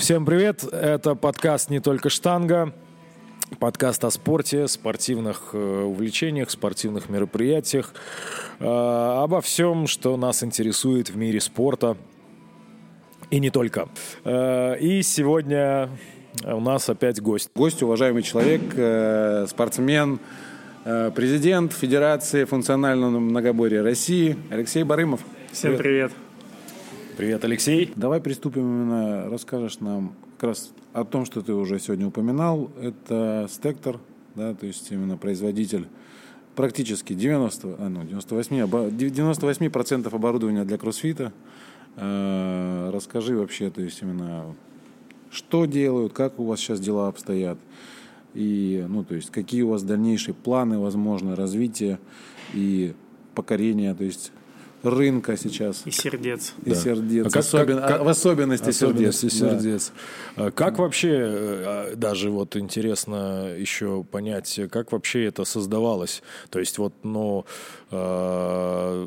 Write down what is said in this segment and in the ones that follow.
Всем привет! Это подкаст «Не только штанга». Подкаст о спорте, спортивных э, увлечениях, спортивных мероприятиях, э, обо всем, что нас интересует в мире спорта. И не только. Э, и сегодня у нас опять гость. Гость, уважаемый человек, спортсмен, президент Федерации функционального многоборья России Алексей Барымов. Всем привет. Привет, Алексей. Давай приступим именно, расскажешь нам как раз о том, что ты уже сегодня упоминал. Это Стектор, да, то есть именно производитель практически 90, а, ну, 98, 98% оборудования для кроссфита. Э, расскажи вообще, то есть именно что делают, как у вас сейчас дела обстоят, и, ну, то есть какие у вас дальнейшие планы, возможно, развития и покорения, то есть рынка сейчас. И сердец. И да. сердец. А как, Особен... как, как, в особенности, особенности сердец. сердец. Да. Как вообще, э, даже вот интересно еще понять, как вообще это создавалось? То есть вот, ну, э,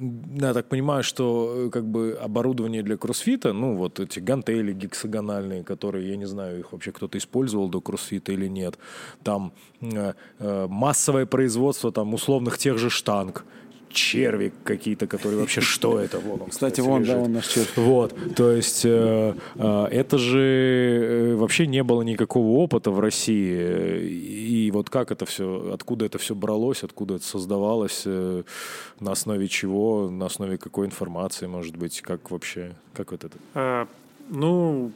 я так понимаю, что э, как бы оборудование для кроссфита, ну вот эти гантели гексагональные, которые, я не знаю, их вообще кто-то использовал до кроссфита или нет, там э, э, массовое производство там условных тех же штанг, черви какие-то, которые вообще что это? Вон он, кстати, вон, лежит. да, он наш червь. Вот, то есть э, э, это же э, вообще не было никакого опыта в России. И вот как это все, откуда это все бралось, откуда это создавалось, э, на основе чего, на основе какой информации, может быть, как вообще, как вот это? А, ну,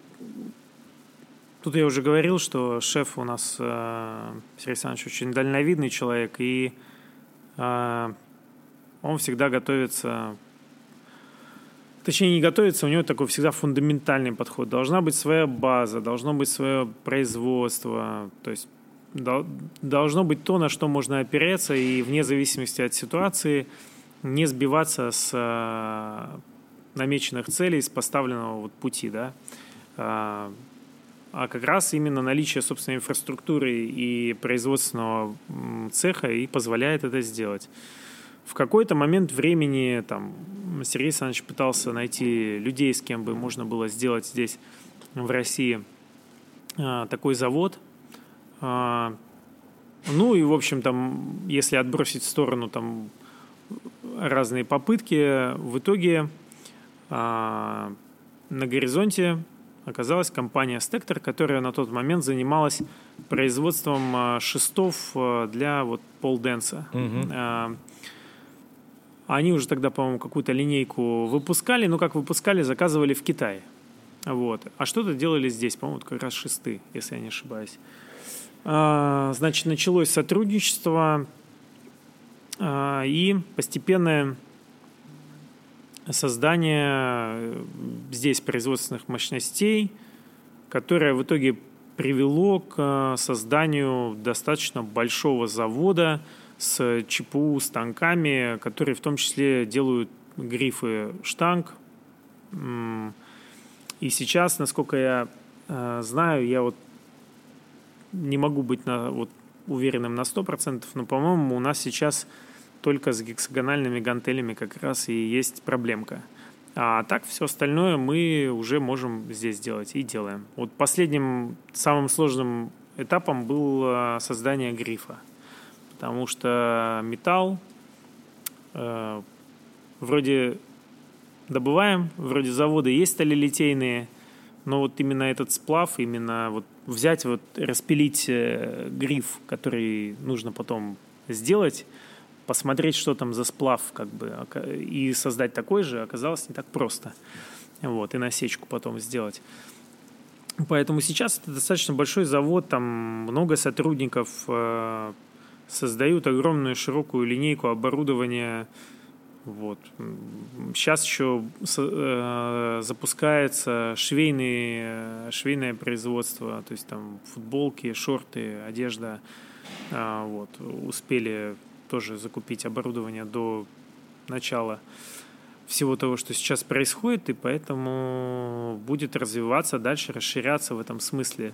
тут я уже говорил, что шеф у нас э, Сергей Александрович очень дальновидный человек, и э, он всегда готовится Точнее, не готовится, у него такой всегда фундаментальный подход. Должна быть своя база, должно быть свое производство, то есть должно быть то, на что можно опереться, и вне зависимости от ситуации не сбиваться с э, намеченных целей, с поставленного вот пути, да. А, а как раз именно наличие собственной инфраструктуры и производственного цеха и позволяет это сделать. В какой-то момент времени там, Сергей Александрович пытался найти людей, с кем бы можно было сделать здесь, в России, а, такой завод. А, ну и, в общем, там, если отбросить в сторону там, разные попытки, в итоге а, на горизонте оказалась компания Stector, которая на тот момент занималась производством шестов для вот полденса. Угу. Они уже тогда, по-моему, какую-то линейку выпускали, но как выпускали, заказывали в Китае. Вот. А что-то делали здесь, по-моему, как раз шесты, если я не ошибаюсь. А, значит, началось сотрудничество а, и постепенное создание э, здесь производственных мощностей, которое в итоге привело к э, созданию достаточно большого завода – с ЧПУ станками, которые в том числе делают грифы штанг. И сейчас, насколько я э, знаю, я вот не могу быть на, вот, уверенным на 100%, но, по-моему, у нас сейчас только с гексагональными гантелями как раз и есть проблемка. А так все остальное мы уже можем здесь делать и делаем. Вот последним, самым сложным этапом было создание грифа потому что металл э, вроде добываем, вроде заводы есть сталелитейные, но вот именно этот сплав, именно вот взять, вот распилить э, гриф, который нужно потом сделать, посмотреть, что там за сплав, как бы, и создать такой же, оказалось не так просто. Вот, и насечку потом сделать. Поэтому сейчас это достаточно большой завод, там много сотрудников, э, создают огромную широкую линейку оборудования. Вот. Сейчас еще э, запускается швейные, швейное производство, то есть там футболки, шорты, одежда. Э, вот. Успели тоже закупить оборудование до начала всего того, что сейчас происходит, и поэтому будет развиваться дальше, расширяться в этом смысле.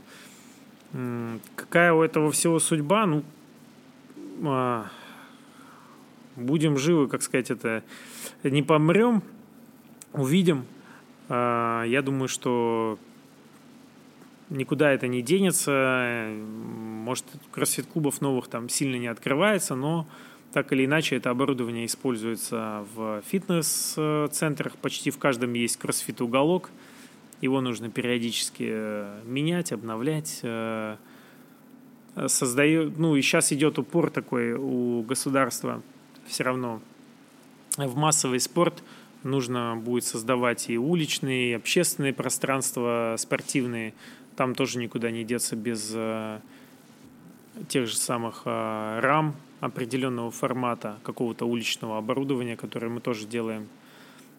Какая у этого всего судьба? Ну, а, будем живы, как сказать, это не помрем, увидим. э, я думаю, что никуда это не денется. Может, кроссфит-клубов новых там сильно не открывается, но так или иначе это оборудование используется в фитнес-центрах. Почти в каждом есть кроссфит-уголок. Его нужно периодически э, менять, обновлять. Э, создает, ну и сейчас идет упор такой у государства все равно в массовый спорт нужно будет создавать и уличные, и общественные пространства спортивные. Там тоже никуда не деться без э, тех же самых э, рам определенного формата, какого-то уличного оборудования, которое мы тоже делаем.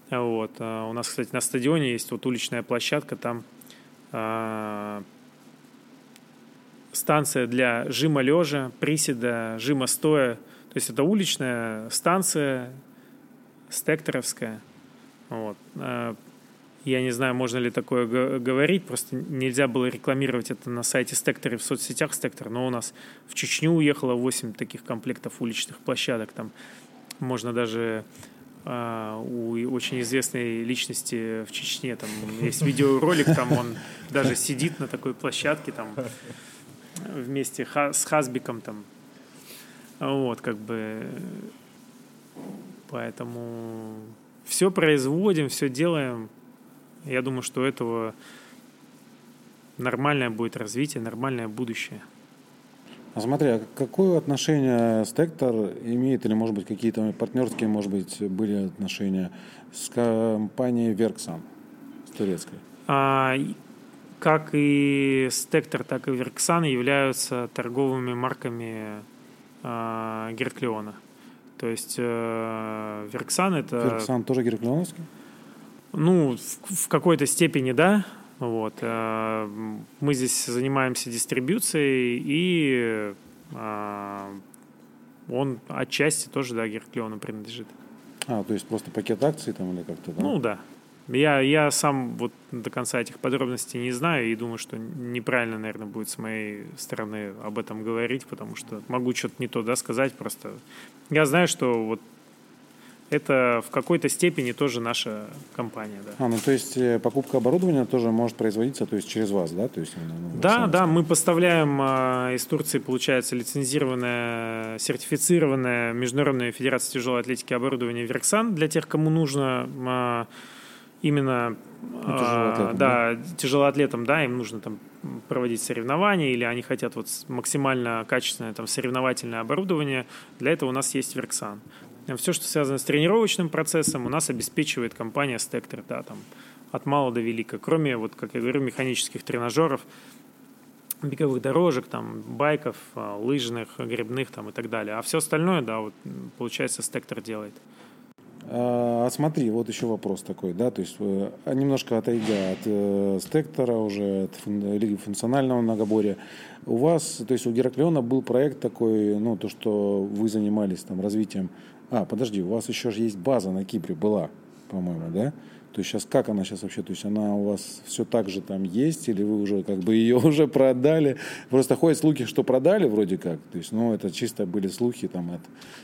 Вот. У нас, кстати, на стадионе есть вот уличная площадка, там станция для жима лежа, приседа, жима стоя. То есть это уличная станция, стекторовская. Вот. Э, я не знаю, можно ли такое говорить, просто нельзя было рекламировать это на сайте Стектора в соцсетях Стектор, но у нас в Чечню уехало 8 таких комплектов уличных площадок. Там можно даже Uh, у очень известной личности в Чечне. Там есть видеоролик, там он даже сидит на такой площадке, там вместе с Хасбиком там. Вот, как бы. Поэтому все производим, все делаем. Я думаю, что этого нормальное будет развитие, нормальное будущее. А смотри, а какое отношение Стектор имеет, или, может быть, какие-то партнерские, может быть, были отношения с компанией Верксан, с турецкой? А, как и Стектор, так и Верксан являются торговыми марками а, Герклеона. То есть э, Верксан это... Верксан тоже Герклеоновский? Ну, в, в какой-то степени, да. Вот. Э, мы здесь занимаемся дистрибьюцией, и э, он отчасти тоже, да, Герклеону принадлежит. А, то есть просто пакет акций там или как-то, да? Ну, да. Я, я сам вот до конца этих подробностей не знаю и думаю, что неправильно, наверное, будет с моей стороны об этом говорить, потому что могу что-то не то да, сказать. Просто я знаю, что вот это в какой-то степени тоже наша компания. Да. А, ну то есть э, покупка оборудования тоже может производиться то есть через вас, да? То есть, ну, да, да, мы поставляем а, из Турции, получается, лицензированное, сертифицированное Международная Федерация тяжелой атлетики оборудование Верксан для тех, кому нужно а, именно ну, тяжелоатлетам, да, да, тяжелоатлетам, да, им нужно там проводить соревнования, или они хотят вот максимально качественное там соревновательное оборудование, для этого у нас есть Верксан. Все, что связано с тренировочным процессом, у нас обеспечивает компания Stector, да, там от мала до велика. Кроме, вот, как я говорю, механических тренажеров, беговых дорожек, там, байков, а, лыжных, грибных там, и так далее. А все остальное, да, вот, получается, Stector делает. А, а смотри, вот еще вопрос такой, да, то есть э, немножко отойдя от э, стектора уже, от фун, функционального многоборья, у вас, то есть у Гераклеона был проект такой, ну, то, что вы занимались там развитием, а, подожди, у вас еще же есть база на Кипре была, по-моему, да? То есть сейчас как она сейчас вообще? То есть она у вас все так же там есть, или вы уже как бы ее уже продали? Просто ходят слухи, что продали вроде как. То есть, ну, это чисто были слухи там от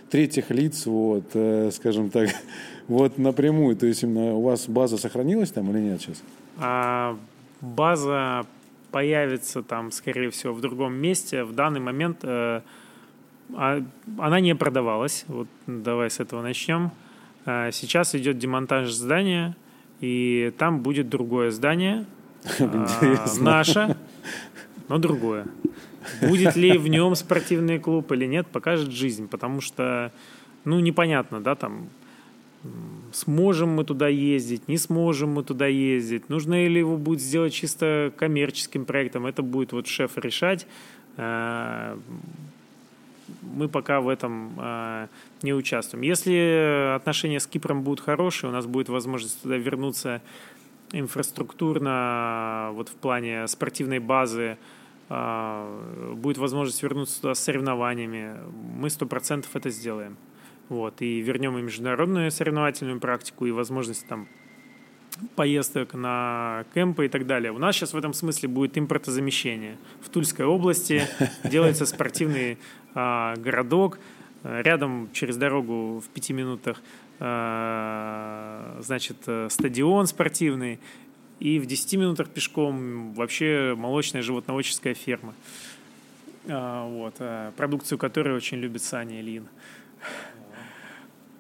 третьих лиц, вот, э, скажем так, вот напрямую. То есть именно у вас база сохранилась там или нет сейчас? А, база появится там, скорее всего, в другом месте. В данный момент э, а, она не продавалась. Вот давай с этого начнем. А, сейчас идет демонтаж здания и там будет другое здание, а, наше, но другое. Будет ли в нем спортивный клуб или нет, покажет жизнь, потому что, ну, непонятно, да, там, сможем мы туда ездить, не сможем мы туда ездить, нужно ли его будет сделать чисто коммерческим проектом, это будет вот шеф решать. Мы пока в этом а, не участвуем. Если отношения с Кипром будут хорошие, у нас будет возможность туда вернуться инфраструктурно, вот в плане спортивной базы, а, будет возможность вернуться туда с соревнованиями, мы сто процентов это сделаем. Вот, и вернем и международную соревновательную практику, и возможность там поездок на кемпы и так далее. У нас сейчас в этом смысле будет импортозамещение. В Тульской области делается спортивный а, городок, рядом через дорогу в пяти минутах э, значит, э, стадион спортивный, и в 10 минутах пешком вообще молочная животноводческая ферма. А, вот, продукцию которой очень любит Саня Ильин.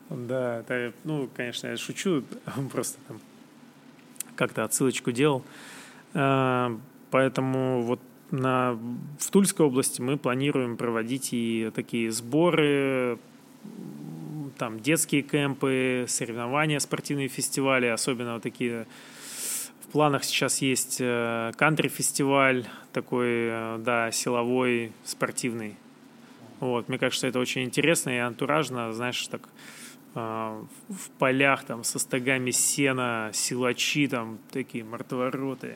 Да, это, ну, конечно, я шучу, просто там как-то отсылочку делал. Поэтому вот на, в Тульской области мы планируем проводить и такие сборы, там детские кемпы, соревнования, спортивные фестивали, особенно вот такие в планах сейчас есть э, кантри-фестиваль, такой, э, да, силовой, спортивный. Вот, мне кажется, это очень интересно и антуражно, знаешь, так в полях там со стогами сена, силачи там такие мордовороты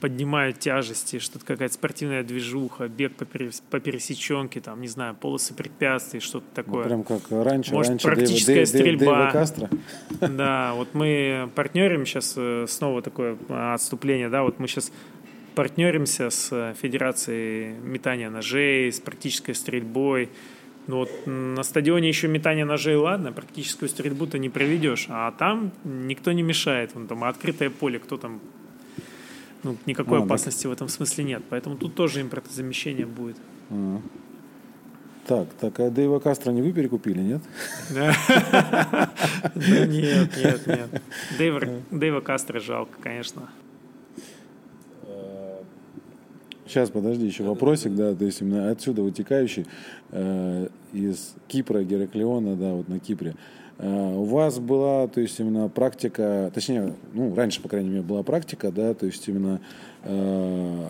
поднимают тяжести, что-то какая-то спортивная движуха, бег по, перес, по пересеченке, там, не знаю, полосы препятствий, что-то такое. Ну, прям как раньше, Может, раньше практическая Дэйва, стрельба. Дэйва Кастро. Да, вот мы партнерим сейчас, э, снова такое а, отступление, да, вот мы сейчас партнеримся с э, Федерацией метания ножей, с практической стрельбой. Ну вот на стадионе еще метание ножей, ладно, практическую стрельбу-то не проведешь, а там никто не мешает. Вон там открытое поле, кто там ну, никакой а, опасности так. в этом смысле нет. Поэтому тут тоже импортозамещение будет. А. Так, так, а Дэйва Кастро не вы перекупили, нет? Нет, нет, нет. Дэйва Кастро жалко, конечно. Сейчас, подожди, еще вопросик, да, то есть именно отсюда вытекающий э, из Кипра, Гераклеона, да, вот на Кипре. Э, у вас была, то есть именно практика, точнее, ну, раньше, по крайней мере, была практика, да, то есть именно э,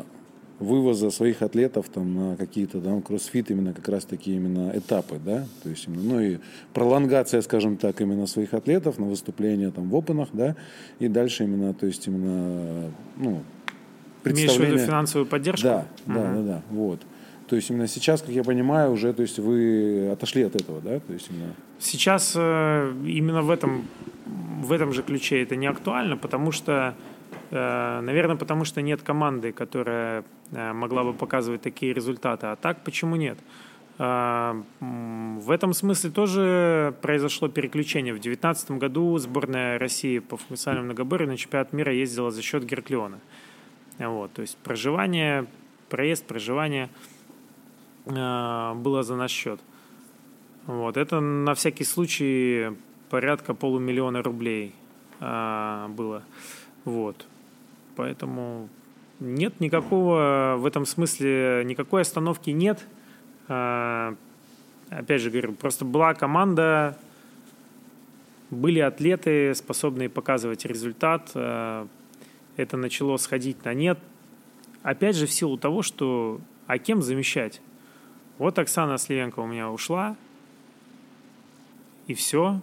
вывоза своих атлетов там на какие-то там кроссфит именно как раз такие именно этапы, да, то есть именно, ну и пролонгация, скажем так, именно своих атлетов на выступления там в опенах, да, и дальше именно, то есть именно, ну, представление. Имеешь в виду финансовую поддержку? Да, да, угу. да, да, вот. То есть именно сейчас, как я понимаю, уже, то есть вы отошли от этого, да? То есть именно... Сейчас э, именно в этом, в этом же ключе это не актуально, потому что, э, наверное, потому что нет команды, которая э, могла бы показывать такие результаты. А так почему нет? В этом смысле тоже произошло переключение. В 2019 году сборная России по функциональному многоборью на чемпионат мира ездила за счет Герклеона. Вот, то есть проживание, проезд, проживание – Э, было за наш счет. Вот. Это на всякий случай порядка полумиллиона рублей а, было. Вот. Поэтому нет никакого, в этом смысле никакой остановки нет. А, опять же говорю, просто была команда, были атлеты, способные показывать результат. Это начало сходить на нет. Опять же, в силу того, что а кем замещать? Вот Оксана Сливенко у меня ушла, и все.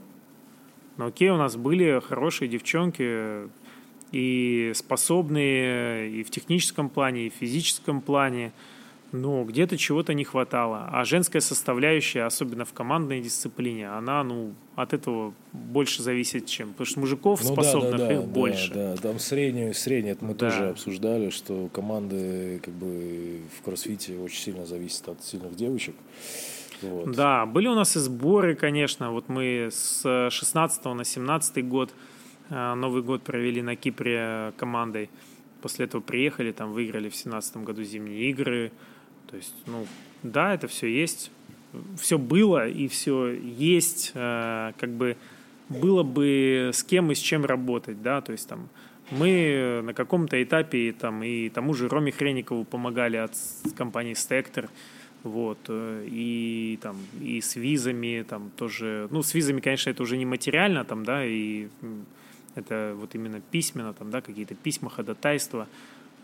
Но окей, у нас были хорошие девчонки, и способные и в техническом плане, и в физическом плане – но где-то чего-то не хватало. А женская составляющая, особенно в командной дисциплине, она, ну, от этого больше зависит, чем... Потому что мужиков ну, способных да, да, их да, больше. Да, да, там среднюю, среднее, это мы да. тоже обсуждали, что команды как бы в кроссфите очень сильно зависят от сильных девочек. Вот. Да, были у нас и сборы, конечно. Вот мы с 16 на 17 год э, Новый год провели на Кипре командой. После этого приехали, там выиграли в 17 году зимние игры. То есть, ну, да, это все есть, все было и все есть, э, как бы было бы с кем и с чем работать, да, то есть там мы на каком-то этапе там и тому же Роме Хреникову помогали от компании Stector, вот, э, и там, и с визами, там тоже, ну, с визами, конечно, это уже не материально, там, да, и это вот именно письменно, там, да, какие-то письма, ходатайства,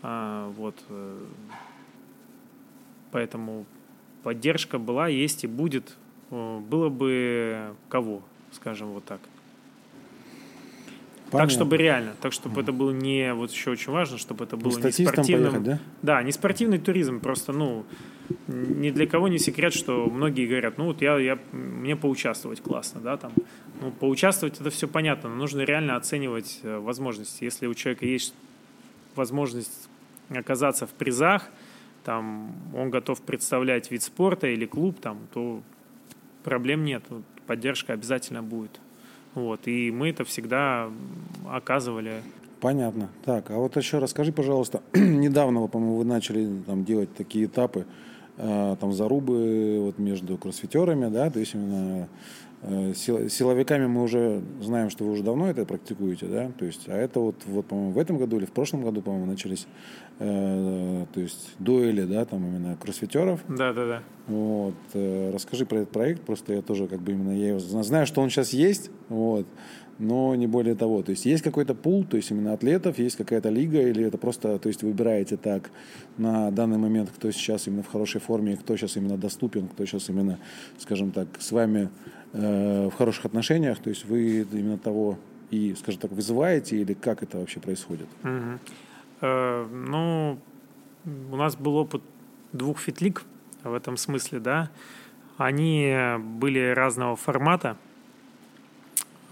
а, вот, э, Поэтому поддержка была, есть и будет. Было бы кого, скажем вот так. Понятно. Так, чтобы реально, так, чтобы mm. это было не, вот еще очень важно, чтобы это было не, не спортивным. Поехать, да? да, не спортивный туризм, просто, ну, ни для кого не секрет, что многие говорят, ну, вот я, я, мне поучаствовать классно, да, там. Ну, поучаствовать это все понятно, но нужно реально оценивать э, возможности. Если у человека есть возможность оказаться в призах, там он готов представлять вид спорта или клуб, там, то проблем нет. Поддержка обязательно будет. Вот, и мы это всегда оказывали. Понятно. Так, а вот еще расскажи, пожалуйста, недавно, по-моему, вы начали там делать такие этапы, э, там зарубы вот между кроссфитерами, да, то есть именно силовиками мы уже знаем, что вы уже давно это практикуете, да, то есть, а это вот, вот по-моему, в этом году или в прошлом году, по-моему, начались, э, то есть дуэли, да, там именно кроссфитеров. Да, да, да. Вот, э, расскажи про этот проект, просто я тоже как бы именно я его знаю, что он сейчас есть, вот, но не более того. То есть есть какой-то пул, то есть именно атлетов, есть какая-то лига, или это просто, то есть выбираете так на данный момент, кто сейчас именно в хорошей форме, кто сейчас именно доступен, кто сейчас именно, скажем так, с вами э, в хороших отношениях, то есть вы именно того и, скажем так, вызываете, или как это вообще происходит? Угу. Э, ну, у нас был опыт двух фитлик в этом смысле, да. Они были разного формата,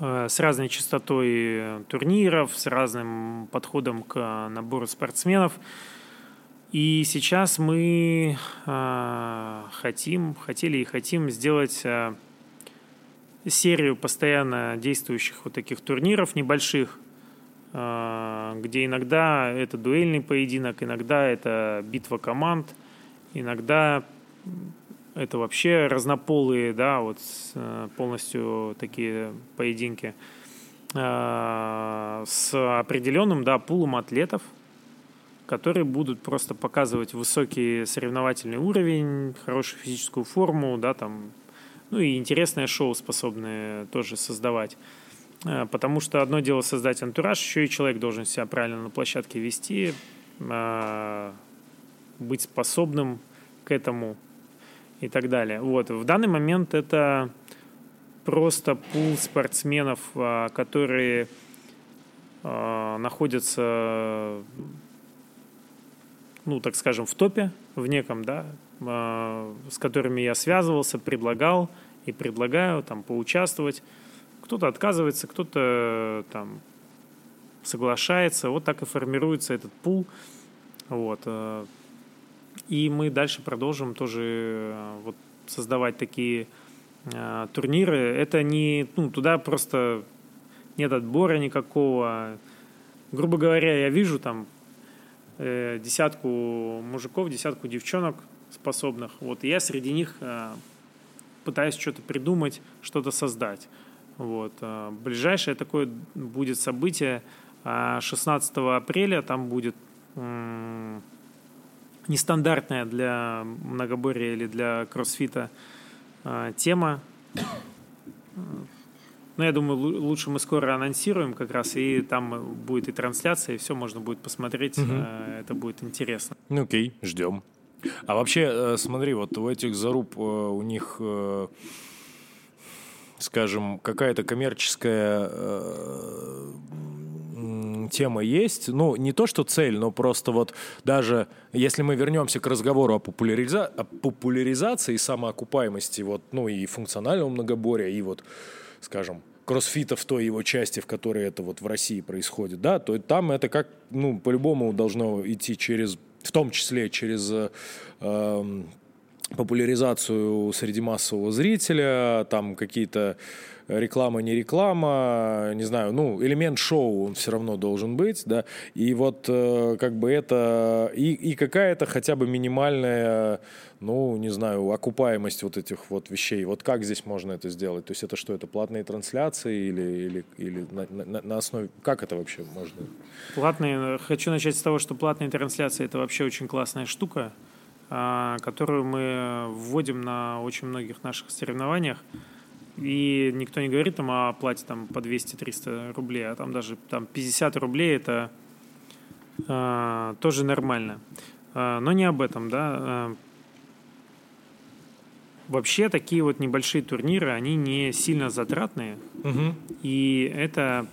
с разной частотой турниров, с разным подходом к набору спортсменов. И сейчас мы э, хотим, хотели и хотим сделать э, серию постоянно действующих вот таких турниров небольших, где иногда это дуэльный поединок, иногда это битва команд, иногда это вообще разнополые, да, вот э, полностью такие поединки э, с определенным, да, пулом атлетов, которые будут просто показывать высокий соревновательный уровень, хорошую физическую форму, да, там, ну и интересное шоу способные тоже создавать. Э, потому что одно дело создать антураж, еще и человек должен себя правильно на площадке вести, быть способным к этому и так далее. Вот. В данный момент это просто пул спортсменов, а, которые а, находятся, ну, так скажем, в топе, в неком, да, а, с которыми я связывался, предлагал и предлагаю там поучаствовать. Кто-то отказывается, кто-то там соглашается. Вот так и формируется этот пул. Вот. И мы дальше продолжим тоже э, вот создавать такие э, турниры. Это не, ну, туда просто нет отбора никакого. Грубо говоря, я вижу там э, десятку мужиков, десятку девчонок способных. Вот, и я среди них э, пытаюсь что-то придумать, что-то создать. Вот. Э, ближайшее такое будет событие 16 э, апреля. Там будет нестандартная для многоборья или для кроссфита э, тема. Но я думаю, лучше мы скоро анонсируем как раз, и там будет и трансляция, и все можно будет посмотреть. Угу. Это будет интересно. Ну окей, ждем. А вообще, э, смотри, вот у этих заруб э, у них, скажем, какая-то коммерческая тема есть. Ну, не то, что цель, но просто вот даже если мы вернемся к разговору о, популяриза... о популяризации и самоокупаемости, вот, ну, и функционального многоборья, и вот, скажем, кроссфита в той его части, в которой это вот в России происходит, да, то там это как, ну, по-любому должно идти через, в том числе через э, популяризацию среди массового зрителя, там какие-то реклама, не реклама, не знаю, ну, элемент шоу он все равно должен быть, да, и вот э, как бы это, и, и какая-то хотя бы минимальная, ну, не знаю, окупаемость вот этих вот вещей, вот как здесь можно это сделать, то есть это что, это платные трансляции или, или, или на, на, на основе, как это вообще можно? Платные, хочу начать с того, что платные трансляции это вообще очень классная штука, которую мы вводим на очень многих наших соревнованиях. И никто не говорит там о плате там, по 200-300 рублей, а там даже там, 50 рублей это э, тоже нормально. Э, но не об этом, да. Э, вообще такие вот небольшие турниры, они не сильно затратные. Угу. И это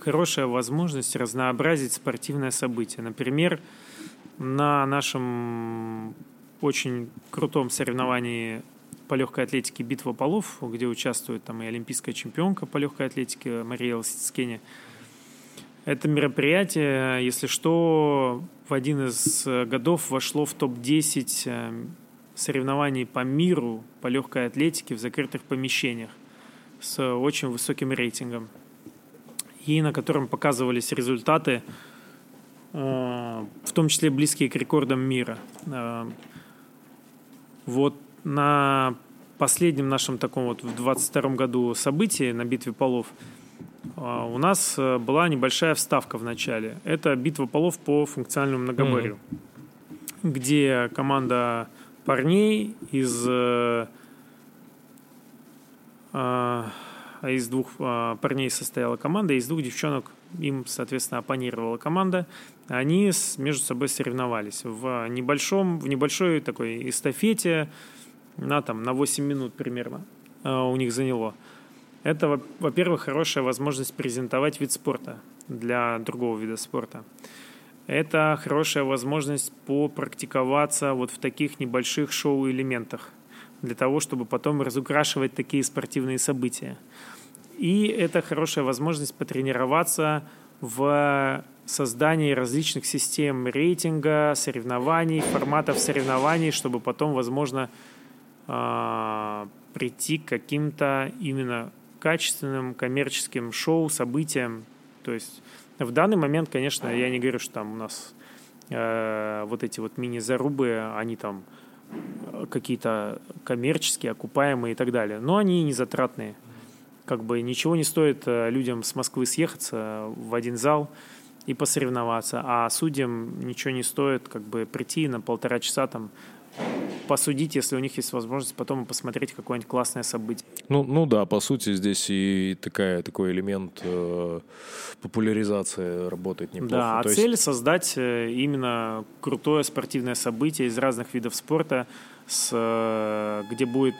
хорошая возможность разнообразить спортивное событие. Например, на нашем очень крутом соревновании по легкой атлетике «Битва полов», где участвует там и олимпийская чемпионка по легкой атлетике Мария Скене. Это мероприятие, если что, в один из годов вошло в топ-10 э, соревнований по миру по легкой атлетике в закрытых помещениях. с очень высоким рейтингом и на котором показывались результаты, э, в том числе близкие к рекордам мира. Э, вот на последнем нашем таком вот в 22 году событии на битве полов э, у нас была небольшая вставка в начале. Это битва полов по функциональному многоборью, mm-hmm. где команда парней из а из двух парней состояла команда, из двух девчонок им, соответственно, оппонировала команда. Они между собой соревновались в небольшом, в небольшой такой эстафете на, там, на 8 минут примерно а, у них заняло. Это, во-первых, хорошая возможность презентовать вид спорта для другого вида спорта. Это хорошая возможность попрактиковаться вот в таких небольших шоу-элементах для того, чтобы потом разукрашивать такие спортивные события. И это хорошая возможность потренироваться в создании различных систем рейтинга, соревнований, форматов соревнований, чтобы потом, возможно, а, прийти к каким-то именно качественным коммерческим шоу, событиям. То есть в данный момент, конечно, я не говорю, что там у нас э, вот эти вот мини-зарубы, они там какие-то коммерческие, окупаемые и так далее. Но они не затратные. Как бы ничего не стоит э, людям с Москвы съехаться в один зал и посоревноваться, а судьям ничего не стоит как бы прийти на полтора часа там посудить, если у них есть возможность потом посмотреть какое-нибудь классное событие. Ну, ну да, по сути здесь и такая, такой элемент э, популяризации работает неплохо. Да, а То цель есть... создать э, именно крутое спортивное событие из разных видов спорта, с, э, где будет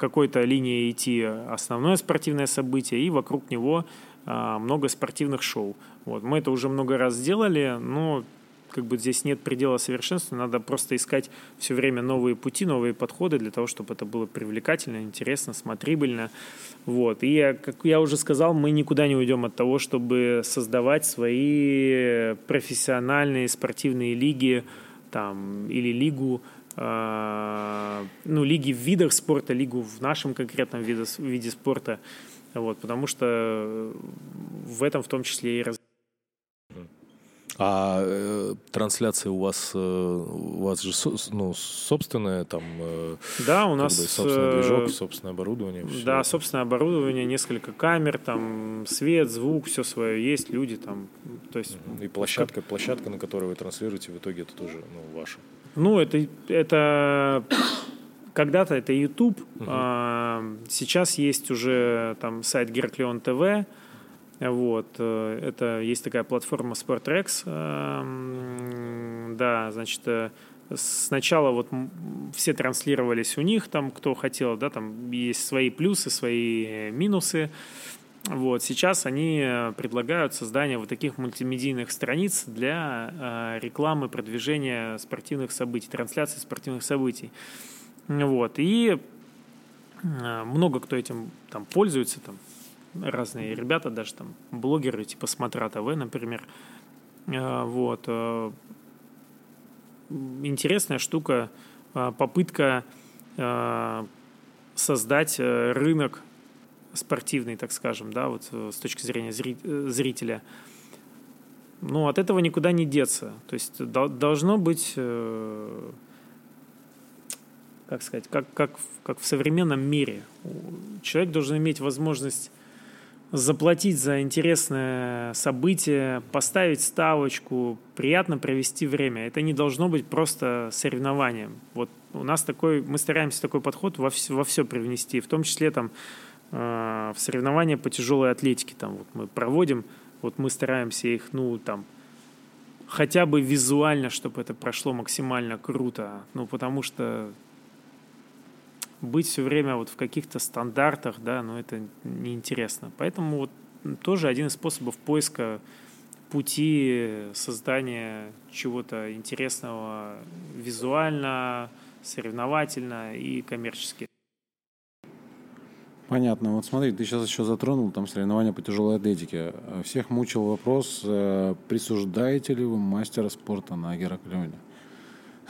какой-то линии идти основное спортивное событие, и вокруг него э, много спортивных шоу. Вот. Мы это уже много раз сделали, но как бы здесь нет предела совершенства, надо просто искать все время новые пути, новые подходы для того, чтобы это было привлекательно, интересно, смотрибельно. Вот. И, как я уже сказал, мы никуда не уйдем от того, чтобы создавать свои профессиональные спортивные лиги там, или лигу, ну, лиги в видах спорта, лигу в нашем конкретном виде, виде спорта, вот, потому что в этом в том числе и раз а э, трансляция у вас, э, у вас же ну, собственная там... Э, да, у нас... Бы, собственный движок, собственное оборудование. Все. Да, собственное оборудование, несколько камер, там свет, звук, все свое есть, люди там, то есть... И площадка, как... площадка, на которой вы транслируете, в итоге это тоже ну, ваша. Ну, это, это когда-то это YouTube, угу. а, сейчас есть уже там сайт Гераклеон ТВ, вот, э, это есть такая платформа SportRex. Эм, да, значит, э, сначала вот все транслировались у них, там кто хотел, да, там есть свои плюсы, свои минусы. Вот, сейчас они предлагают создание вот таких мультимедийных страниц для э, рекламы, продвижения спортивных событий, трансляции спортивных событий. Вот, и много кто этим там пользуется, там разные ребята, даже там блогеры типа Смотра ТВ, например. Вот. Э, интересная штука, попытка создать э, рынок спортивный, так скажем, да, вот э, с точки зрения зрителя. Ну, от этого никуда не деться. То есть должно быть, как сказать, как, как, как в современном мире. Человек должен иметь возможность заплатить за интересное событие, поставить ставочку, приятно провести время. Это не должно быть просто соревнованием. Вот у нас такой, мы стараемся такой подход во все, во все привнести, в том числе там э, в соревнования по тяжелой атлетике. Там вот мы проводим, вот мы стараемся их, ну там хотя бы визуально, чтобы это прошло максимально круто, ну потому что быть все время вот в каких-то стандартах, да, но это неинтересно. Поэтому вот тоже один из способов поиска пути создания чего-то интересного визуально, соревновательно и коммерчески. Понятно. Вот смотри, ты сейчас еще затронул там соревнования по тяжелой атлетике. Всех мучил вопрос, э, присуждаете ли вы мастера спорта на Гераклеоне?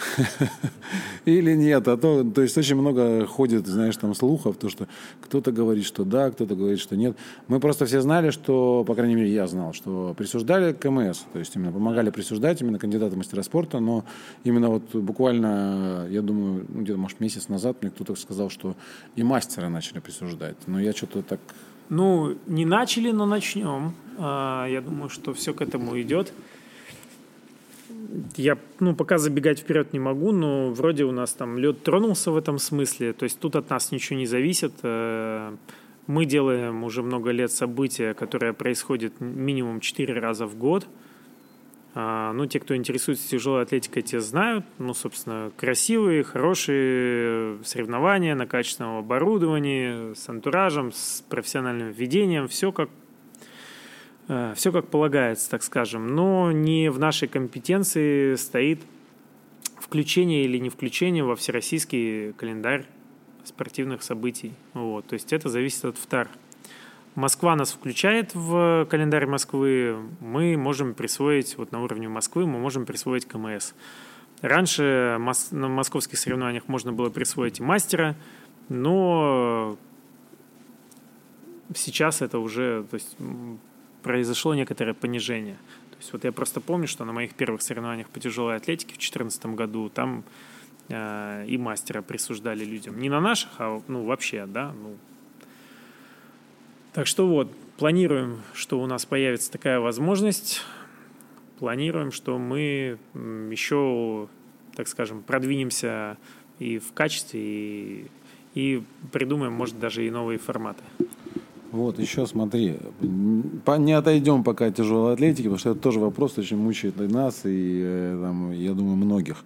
или нет. А то, то есть очень много ходит, знаешь, там слухов, то, что кто-то говорит, что да, кто-то говорит, что нет. Мы просто все знали, что, по крайней мере, я знал, что присуждали КМС, то есть именно помогали присуждать именно кандидаты мастера спорта, но именно вот буквально, я думаю, ну, где-то, может, месяц назад мне кто-то сказал, что и мастера начали присуждать. Но я что-то так... Ну, не начали, но начнем. А, я думаю, что все к этому идет я, ну, пока забегать вперед не могу, но вроде у нас там лед тронулся в этом смысле, то есть тут от нас ничего не зависит. Э, мы делаем уже много лет события, которое происходит минимум 4 раза в год. А, ну, те, кто интересуется тяжелой атлетикой, те знают. Ну, собственно, красивые, хорошие соревнования на качественном оборудовании, с антуражем, с профессиональным ведением. Все как все как полагается, так скажем, но не в нашей компетенции стоит включение или не включение во всероссийский календарь спортивных событий. Вот. То есть это зависит от ВТАР. Москва нас включает в календарь Москвы, мы можем присвоить, вот на уровне Москвы мы можем присвоить КМС. Раньше на московских соревнованиях можно было присвоить и мастера, но сейчас это уже, то есть произошло некоторое понижение. То есть вот я просто помню, что на моих первых соревнованиях по тяжелой атлетике в 2014 году там э, и мастера присуждали людям. Не на наших, а ну, вообще, да. Ну. Так что вот, планируем, что у нас появится такая возможность. Планируем, что мы еще, так скажем, продвинемся и в качестве, и, и придумаем, может, даже и новые форматы. Вот, еще смотри, не отойдем пока от тяжелой атлетики, потому что это тоже вопрос очень мучает и нас, и, э, там, я думаю, многих.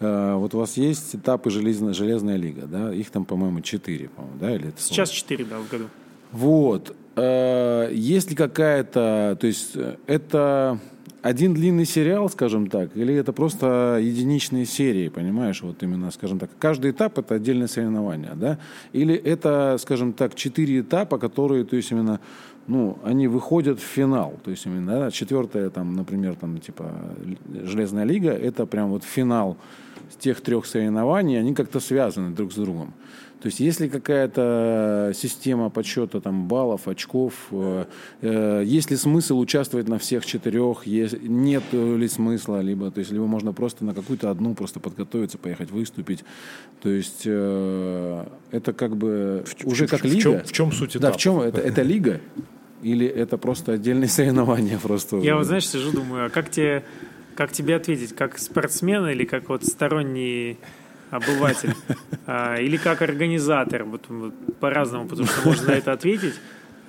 Э, вот у вас есть этапы железная, железная лига, да? Их там, по-моему, четыре, по-моему, да? Или это Сейчас четыре, да, в году. Вот. Э, есть ли какая-то, то есть это один длинный сериал, скажем так, или это просто единичные серии, понимаешь, вот именно, скажем так, каждый этап это отдельное соревнование, да, или это, скажем так, четыре этапа, которые, то есть именно, ну, они выходят в финал, то есть именно, да, четвертая, там, например, там, типа, Железная лига, это прям вот финал тех трех соревнований, они как-то связаны друг с другом. То есть есть ли какая-то система подсчета там, баллов, очков? Э, э, есть ли смысл участвовать на всех четырех? Есть, нет ли смысла? Либо, то есть, либо можно просто на какую-то одну просто подготовиться, поехать выступить. То есть э, это как бы в, уже в, как в, лига. В чем, в чем суть этапа? Да, в чем это? Это лига? Или это просто отдельные соревнования просто? Я вот, знаешь, сижу, думаю, а как тебе, как тебе ответить? Как спортсмен или как вот сторонний обыватель, а, или как организатор, вот, вот по-разному, потому что можно на это ответить.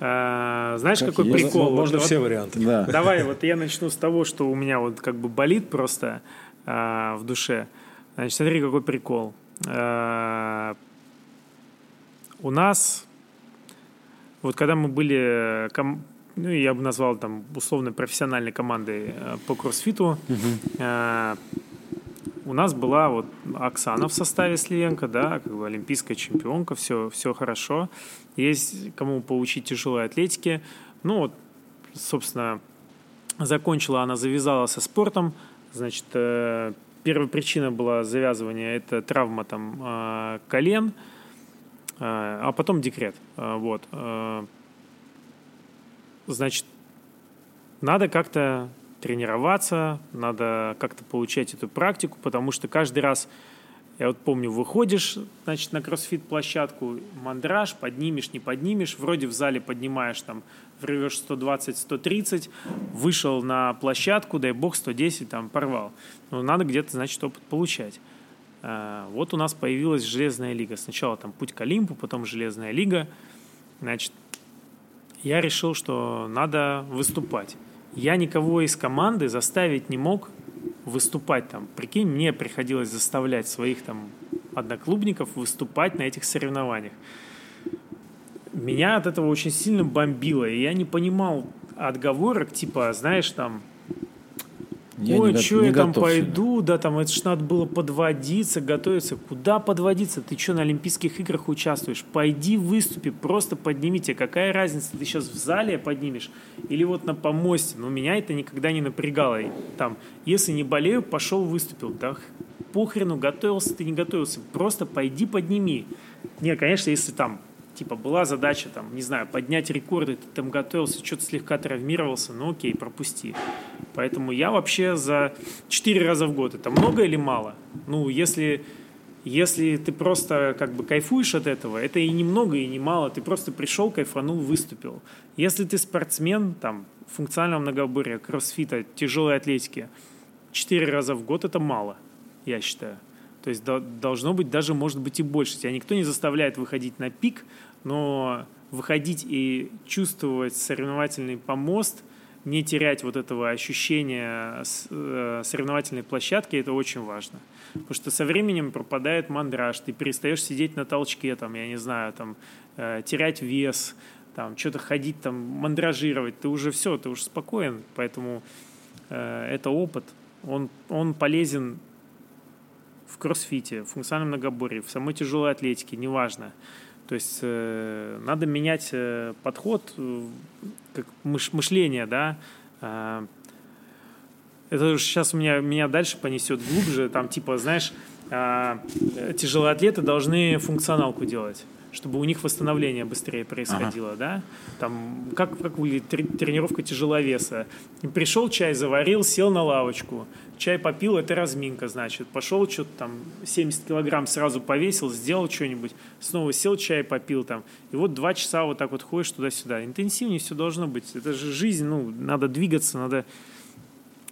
А, знаешь, как какой есть? прикол? Можно вот, все вот, варианты. Да. Давай, вот я начну с того, что у меня вот как бы болит просто а, в душе. Значит, смотри, какой прикол. А, у нас, вот когда мы были, ком, ну, я бы назвал там условно профессиональной командой э, по кроссфиту, угу. У нас была вот Оксана в составе Сливенко, да, как бы олимпийская чемпионка, все, все хорошо. Есть кому поучить тяжелой атлетике. Ну, вот, собственно, закончила она, завязала со спортом. Значит, э, первая причина была завязывания, это травма там э, колен, э, а потом декрет. Вот. Значит, надо как-то тренироваться, надо как-то получать эту практику, потому что каждый раз, я вот помню, выходишь, значит, на кроссфит-площадку, мандраж, поднимешь, не поднимешь, вроде в зале поднимаешь там, врывешь 120-130, вышел на площадку, дай бог, 110 там порвал. Но надо где-то, значит, опыт получать. А, вот у нас появилась Железная лига. Сначала там путь к Олимпу, потом Железная лига. Значит, я решил, что надо выступать я никого из команды заставить не мог выступать там. Прикинь, мне приходилось заставлять своих там одноклубников выступать на этих соревнованиях. Меня от этого очень сильно бомбило, и я не понимал отговорок, типа, знаешь, там, я Ой, что я там пойду, да, там это ж надо было подводиться, готовиться. Куда подводиться? Ты что, на Олимпийских играх участвуешь? Пойди выступи, просто поднимите. Какая разница, ты сейчас в зале поднимешь или вот на помосте? Но меня это никогда не напрягало. Там, если не болею, пошел выступил. Да похрену, готовился ты, не готовился. Просто пойди подними. Не, конечно, если там типа была задача, там, не знаю, поднять рекорды, ты там готовился, что-то слегка травмировался, ну окей, пропусти. Поэтому я вообще за 4 раза в год, это много или мало? Ну, если, если ты просто как бы кайфуешь от этого, это и немного, и не мало, ты просто пришел, кайфанул, выступил. Если ты спортсмен, там, функционального многоборья, кроссфита, тяжелой атлетики, 4 раза в год это мало, я считаю. То есть должно быть даже, может быть, и больше. Тебя никто не заставляет выходить на пик, но выходить и чувствовать соревновательный помост, не терять вот этого ощущения э, соревновательной площадки, это очень важно. Потому что со временем пропадает мандраж, ты перестаешь сидеть на толчке, там, я не знаю, там, э, терять вес, там, что-то ходить, там, мандражировать, ты уже все, ты уже спокоен, поэтому э, это опыт, он, он полезен в кроссфите, в функциональном многоборье, в самой тяжелой атлетике, неважно. То есть э, надо менять э, подход, э, как мыш, мышление, да. Э, это сейчас у меня, меня дальше понесет глубже, там типа, знаешь, э, тяжелые атлеты должны функционалку делать чтобы у них восстановление быстрее происходило, ага. да? Там, как, как выглядит тренировка тяжеловеса? Пришел чай, заварил, сел на лавочку, чай попил, это разминка, значит. Пошел что-то там 70 килограмм сразу повесил, сделал что-нибудь, снова сел, чай попил там. И вот два часа вот так вот ходишь туда-сюда. Интенсивнее все должно быть. Это же жизнь, ну, надо двигаться, надо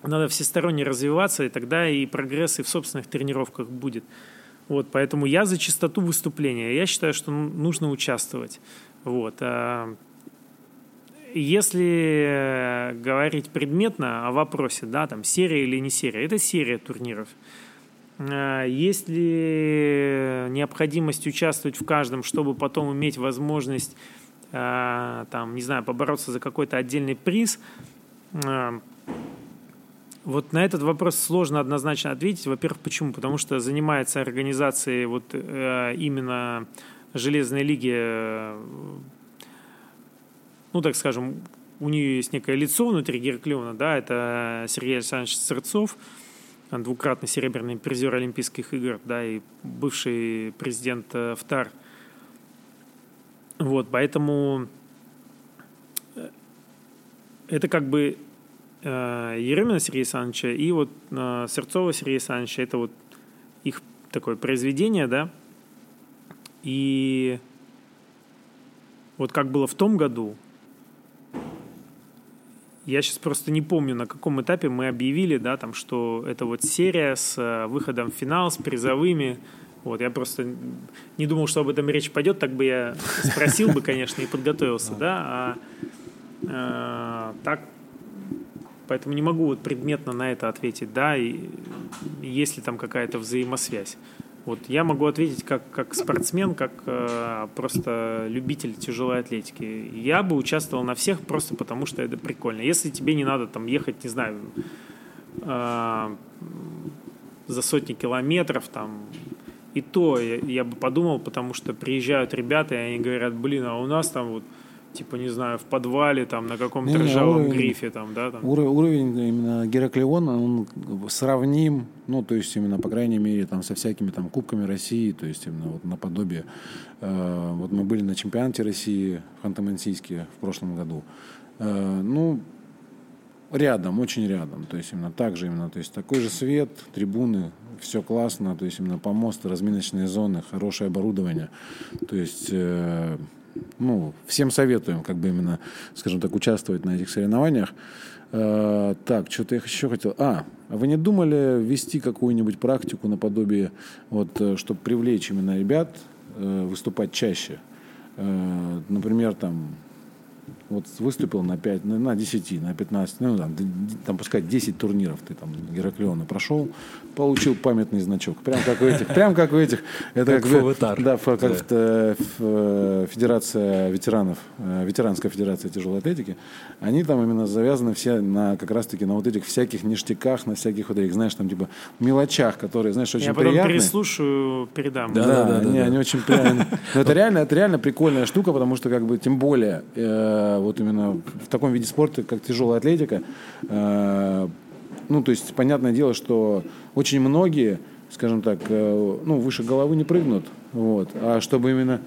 надо всесторонне развиваться, и тогда и прогресс и в собственных тренировках будет. Вот, поэтому я за чистоту выступления. Я считаю, что нужно участвовать. Вот. А если говорить предметно о вопросе, да, там серия или не серия, это серия турниров. А есть ли необходимость участвовать в каждом, чтобы потом иметь возможность, а, там, не знаю, побороться за какой-то отдельный приз? Вот на этот вопрос сложно однозначно ответить. Во-первых, почему? Потому что занимается организацией вот э, именно железной лиги, э, ну так скажем, у нее есть некое лицо внутри Герклеона, да, это Сергей Александрович Сырцов, двукратный серебряный призер Олимпийских игр, да, и бывший президент э, ВТАР. Вот, поэтому это как бы Еремина Сергея Александровича и вот э, Сердцова Сергея Александровича. Это вот их такое произведение, да. И вот как было в том году, я сейчас просто не помню, на каком этапе мы объявили, да, там, что это вот серия с э, выходом в финал, с призовыми. Вот, я просто не думал, что об этом речь пойдет, так бы я спросил бы, конечно, и подготовился, да, а э, так Поэтому не могу вот предметно на это ответить, да, и есть ли там какая-то взаимосвязь. Вот я могу ответить как, как спортсмен, как э, просто любитель тяжелой атлетики. Я бы участвовал на всех просто потому, что это прикольно. Если тебе не надо там ехать, не знаю, э, за сотни километров, там, и то я, я бы подумал, потому что приезжают ребята, и они говорят, блин, а у нас там вот типа, не знаю, в подвале, там, на каком-то не, ржавом уровень, грифе, там, да? Там. Уровень именно Гераклеона, он сравним, ну, то есть именно, по крайней мере, там, со всякими там кубками России, то есть именно вот наподобие. Э, вот мы были на чемпионате России в Ханты-Мансийске в прошлом году. Э, ну, рядом, очень рядом, то есть именно так же именно, то есть такой же свет, трибуны, все классно, то есть именно помосты, разминочные зоны, хорошее оборудование, то есть э, ну, всем советуем, как бы именно, скажем так, участвовать на этих соревнованиях. Э, так, что-то я еще хотел. А, а вы не думали ввести какую-нибудь практику наподобие, вот, э, чтобы привлечь именно ребят э, выступать чаще? Например, там, вот выступил на 5, на, на 10, на 15, ну, там, там, пускай 10 турниров ты там Гераклеона прошел, получил памятный значок. Прям как у этих, прям как у этих. Это как, как Да, как да. В, в Федерация ветеранов, э, ветеранская федерация тяжелой атлетики, они там именно завязаны все на как раз-таки на вот этих всяких ништяках, на всяких вот этих, знаешь, там типа мелочах, которые, знаешь, очень Я приятные. Я потом переслушаю, передам. Да, да, да, они, да, они очень приятные. Но это реально, это реально прикольная штука, потому что как бы тем более э, вот именно в таком виде спорта, как тяжелая атлетика, э, ну, то есть, понятное дело, что очень многие, скажем так, э, ну, выше головы не прыгнут, вот, а чтобы именно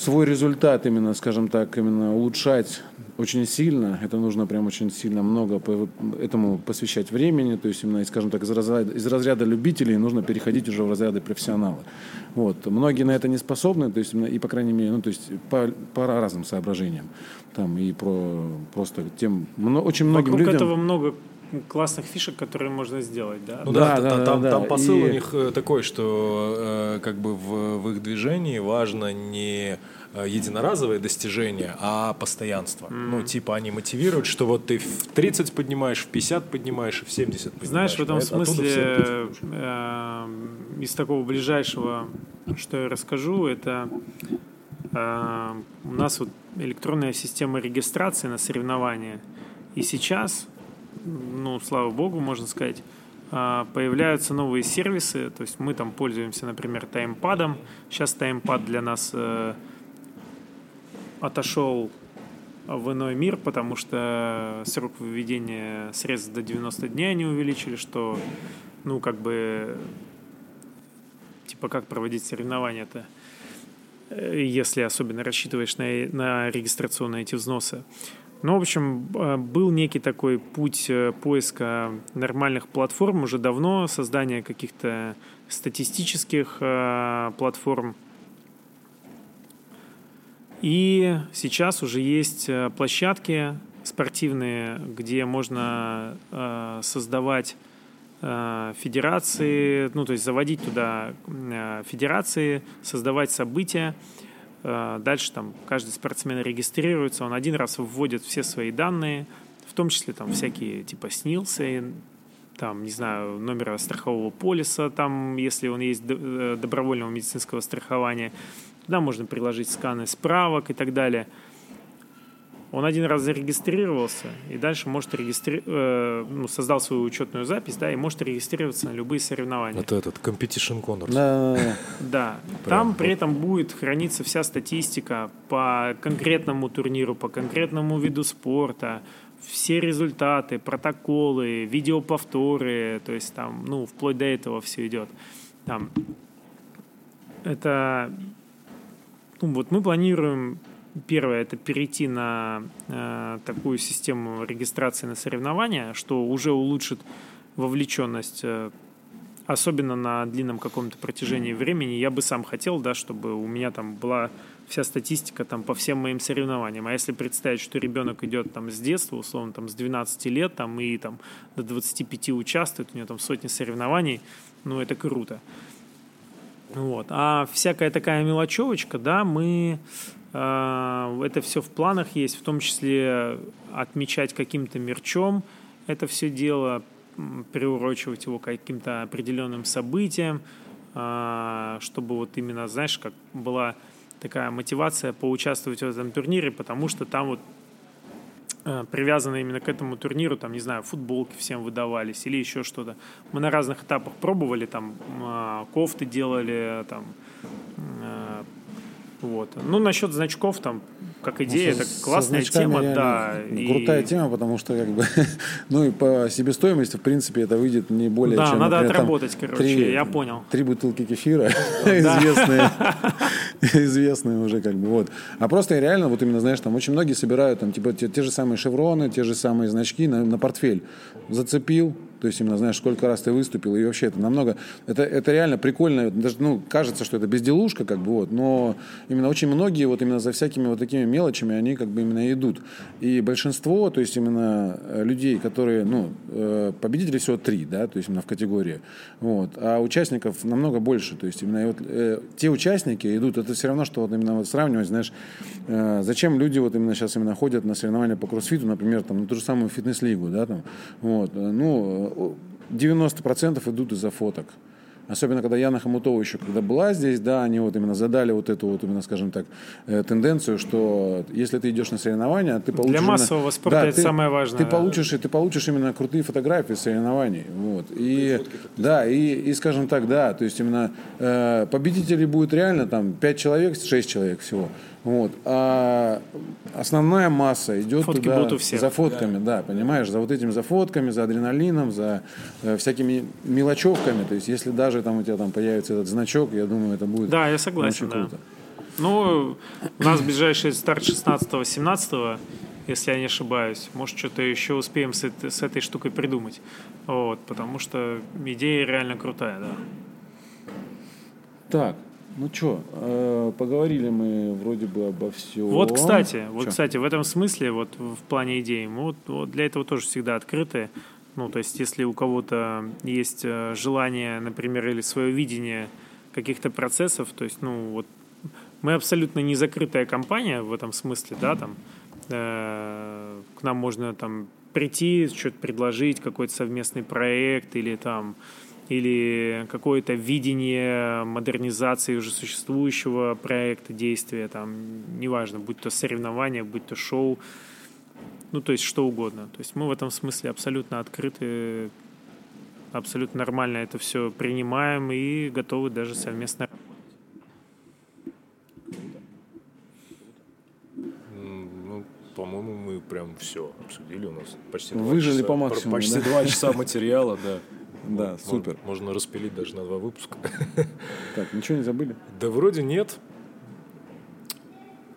свой результат именно, скажем так, именно улучшать очень сильно, это нужно прям очень сильно много по этому посвящать времени, то есть именно, скажем так, из разряда, из разряда любителей нужно переходить уже в разряды профессионала. Вот. Многие на это не способны, то есть и по крайней мере, ну, то есть по, по разным соображениям. Там и про просто тем, очень многим Вокруг людям... этого много классных фишек, которые можно сделать, да? Ну да, да, да, да там, да. там посыл и... у них э, такой, что э, как бы в, в их движении важно не э, единоразовое достижение, а постоянство. Mm. Ну, типа они мотивируют, что вот ты в 30 поднимаешь, в 50 поднимаешь, в 70 поднимаешь. Знаешь, в этом а смысле э, из такого ближайшего, что я расскажу, это э, у нас вот электронная система регистрации на соревнования. И сейчас ну, слава богу, можно сказать, а, появляются новые сервисы, то есть мы там пользуемся, например, таймпадом. Сейчас таймпад для нас э, отошел в иной мир, потому что срок выведения средств до 90 дней они увеличили, что, ну, как бы, типа, как проводить соревнования-то, э, если особенно рассчитываешь на, на регистрационные эти взносы. Ну, в общем, э, был некий такой путь э, поиска нормальных платформ уже давно, создания каких-то статистических э, платформ. И сейчас уже есть площадки спортивные, где можно создавать федерации, ну, то есть заводить туда федерации, создавать события, Э, дальше там каждый спортсмен регистрируется, он один раз вводит все свои данные, в том числе там всякие типа снился, там, не знаю, номера страхового полиса, там, если он есть э, добровольного медицинского страхования. Туда можно приложить сканы справок и так далее – он один раз зарегистрировался и дальше может регистрировать, э, ну, создал свою учетную запись, да, и может регистрироваться на любые соревнования. Это этот Competition Corners. Да, да. Там при этом будет храниться вся статистика по конкретному турниру, по конкретному виду спорта, все результаты, протоколы, видеоповторы, то есть там, ну, вплоть до этого все идет. Там это, ну, вот мы планируем Первое – это перейти на э, такую систему регистрации на соревнования, что уже улучшит вовлеченность, э, особенно на длинном каком-то протяжении времени. Я бы сам хотел, да, чтобы у меня там была вся статистика там по всем моим соревнованиям. А если представить, что ребенок идет там с детства, условно, там с 12 лет, там и там до 25 участвует, у него там сотни соревнований, ну, это круто. Вот. А всякая такая мелочевочка, да, мы это все в планах есть, в том числе отмечать каким-то мерчом это все дело, приурочивать его каким-то определенным событиям, а, чтобы вот именно, знаешь, как была такая мотивация поучаствовать в этом турнире, потому что там вот а, привязано именно к этому турниру, там, не знаю, футболки всем выдавались или еще что-то. Мы на разных этапах пробовали, там, кофты делали, там, вот. Ну, насчет значков, там, как идея, ну, это классная тема, да. Крутая и... тема, потому что, как бы, ну и по себестоимости, в принципе, это выйдет не более да, чем... надо например, отработать, там, короче, три, я понял. Три бутылки кефира, известные, известные уже, как бы, вот. А просто реально, вот именно, знаешь, там очень многие собирают, там, типа, те, те же самые шевроны, те же самые значки на, на портфель. Зацепил, То есть именно знаешь, сколько раз ты выступил, и вообще это намного... Это, это реально прикольно. Даже, ну, кажется, что это безделушка, как бы вот, но именно очень многие вот именно за всякими вот такими мелочами, они как бы именно идут. И большинство, то есть именно э, людей, которые, ну, э, победителей всего три, да, то есть именно в категории, вот, а участников намного больше. То есть именно вот, э, те участники идут, это все равно, что вот именно вот сравнивать, знаешь, э, зачем люди вот именно сейчас именно ходят на соревнования по кроссфиту, например, там, на ту же самую фитнес-лигу, да, там, вот, ну, 90% идут из-за фоток. Особенно, когда Яна Хомутова еще когда была здесь, да, они вот именно задали вот эту вот именно, скажем так, э, тенденцию, что если ты идешь на соревнования, ты получишь... Для массового именно, спорта да, это ты, самое важное. Ты получишь, и ты получишь именно крутые фотографии соревнований. Вот. И, да, и, и, скажем так, да, то есть именно э, победителей будет реально там 5 человек, 6 человек всего. Вот. А основная масса идет Фотки туда будут у всех. за фотками, да. да, понимаешь, за вот этими за фотками, за адреналином, за э, всякими мелочевками. То есть, если даже там у тебя там появится этот значок, я думаю, это будет Да, я согласен, очень да. круто. Ну, у нас ближайший старт 16-17, если я не ошибаюсь. Может, что-то еще успеем с, этой- с этой штукой придумать. Вот, потому что идея реально крутая, да. Так, ну что, поговорили мы вроде бы обо всем. Вот, кстати, вот, Чё? кстати, в этом смысле, вот в плане идей, мы вот, вот для этого тоже всегда открыты. Ну, то есть, если у кого-то есть э, желание, например, или свое видение каких-то процессов, то есть, ну, вот мы абсолютно не закрытая компания в этом смысле, да, там, э, к нам можно там прийти, что-то предложить, какой-то совместный проект или там или какое-то видение модернизации уже существующего проекта, действия, там, неважно, будь то соревнования, будь то шоу, ну, то есть что угодно. То есть мы в этом смысле абсолютно открыты, абсолютно нормально это все принимаем и готовы даже совместно Ну, по-моему, мы прям все обсудили. У нас почти два Выжили часа- по максимуму, Почти да? два часа материала, да. Да, Мон- супер. Можно распилить даже на два выпуска. Так, ничего не забыли? Да вроде нет.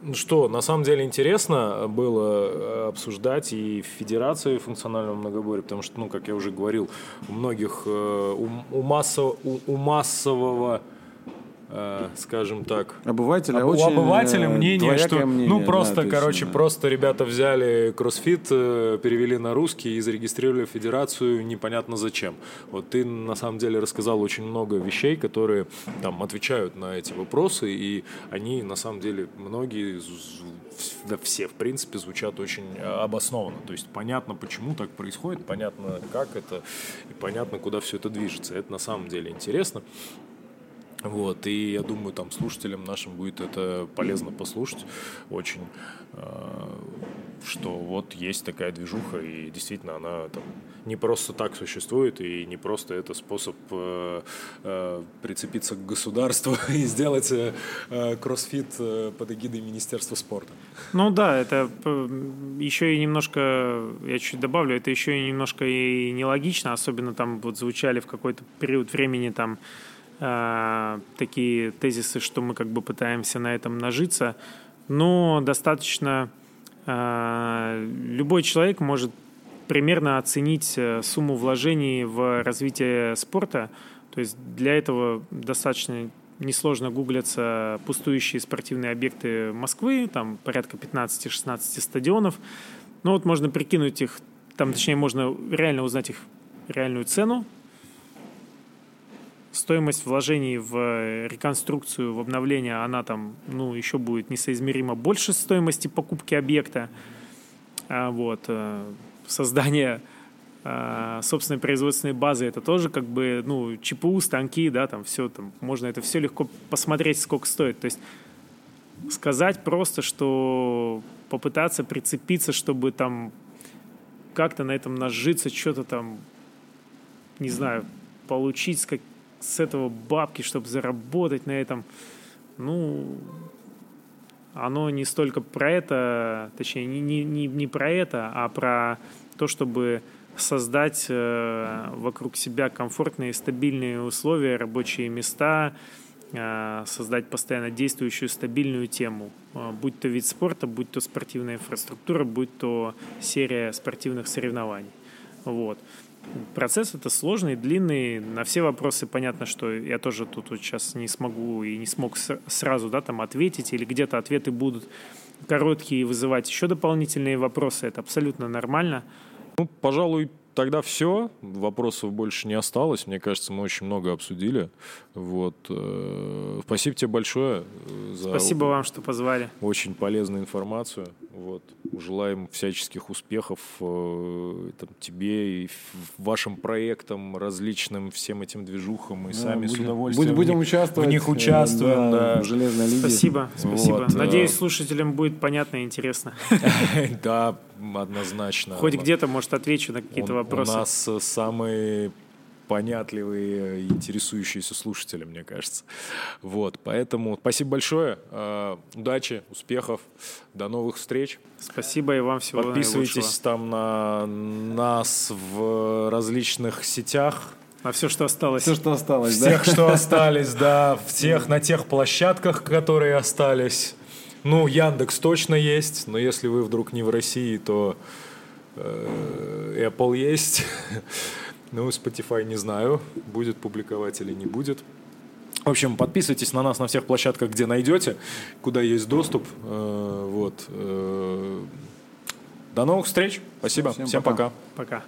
Ну что, на самом деле интересно было э, обсуждать и в Федерации функционального многоборья, потому что, ну, как я уже говорил, у многих, э, у, у массо- у- у массового, скажем так, Обывателя Об- очень у обывателя э, мнение, что мнение, ну да, просто, то есть, короче, да. просто ребята взяли кроссфит, э, перевели на русский и зарегистрировали федерацию непонятно зачем. Вот ты на самом деле рассказал очень много вещей, которые там отвечают на эти вопросы, и они на самом деле многие, да все в принципе звучат очень э, обоснованно. То есть понятно, почему так происходит, понятно, как это, и понятно, куда все это движется. Это на самом деле интересно. Вот, и я думаю, там слушателям нашим будет это полезно послушать очень, э, что вот есть такая движуха, и действительно она там не просто так существует, и не просто это способ э, э, прицепиться к государству и сделать кроссфит под эгидой Министерства спорта. Ну да, это еще и немножко, я чуть добавлю, это еще и немножко и нелогично, особенно там вот звучали в какой-то период времени там э, такие тезисы, что мы как бы пытаемся на этом нажиться, но достаточно э, любой человек может примерно оценить э, сумму вложений в развитие спорта. То есть для этого достаточно несложно гуглятся пустующие спортивные объекты Москвы, там порядка 15-16 стадионов. Ну вот можно прикинуть их, там точнее можно реально узнать их реальную цену, стоимость вложений в реконструкцию, в обновление, она там, ну, еще будет несоизмеримо больше стоимости покупки объекта. А вот э, создание э, собственной производственной базы, это тоже как бы, ну, ЧПУ, станки, да, там все, там можно это все легко посмотреть, сколько стоит. То есть сказать просто, что попытаться прицепиться, чтобы там как-то на этом нажиться, что-то там, не знаю, получить с, как, с этого бабки, чтобы заработать на этом, ну, оно не столько про это, точнее, не, не, не, не про это, а про то, чтобы создать э, вокруг себя комфортные стабильные условия, рабочие места, э, создать постоянно действующую стабильную тему, э, будь то вид спорта, будь то спортивная инфраструктура, будь то серия спортивных соревнований. Вот. Процесс это сложный, длинный. На все вопросы понятно, что я тоже тут вот сейчас не смогу и не смог сразу да, там ответить, или где-то ответы будут короткие и вызывать еще дополнительные вопросы. Это абсолютно нормально. Ну, пожалуй, тогда все. Вопросов больше не осталось. Мне кажется, мы очень много обсудили. Вот. Э, спасибо тебе большое э, за Спасибо вам, что позвали. Очень полезную информацию. Вот. Желаем всяческих успехов э, там, тебе и вашим проектам, различным всем этим движухам. Мы да, сами будем, с удовольствием будем, участвовать. В них участвуем. Да, да. В железной лиге. Спасибо, спасибо. Вот. Надеюсь, слушателям будет понятно и интересно. Да, однозначно. Хоть где-то, может, отвечу на какие-то вопросы. У нас самые понятливые, интересующиеся слушатели, мне кажется. Вот, поэтому спасибо большое, э, удачи, успехов, до новых встреч. Спасибо и вам всего Подписывайтесь наилучшего. там на нас в различных сетях. На все, что осталось. Все, что осталось, Всех, да? что остались, да. Всех на тех площадках, которые остались. Ну, Яндекс точно есть, но если вы вдруг не в России, то э, Apple есть. Ну, Spotify не знаю, будет публиковать или не будет. В общем, подписывайтесь на нас на всех площадках, где найдете, куда есть доступ. Э, вот. Э, до новых встреч. Спасибо. Всем, Всем пока. Пока. пока.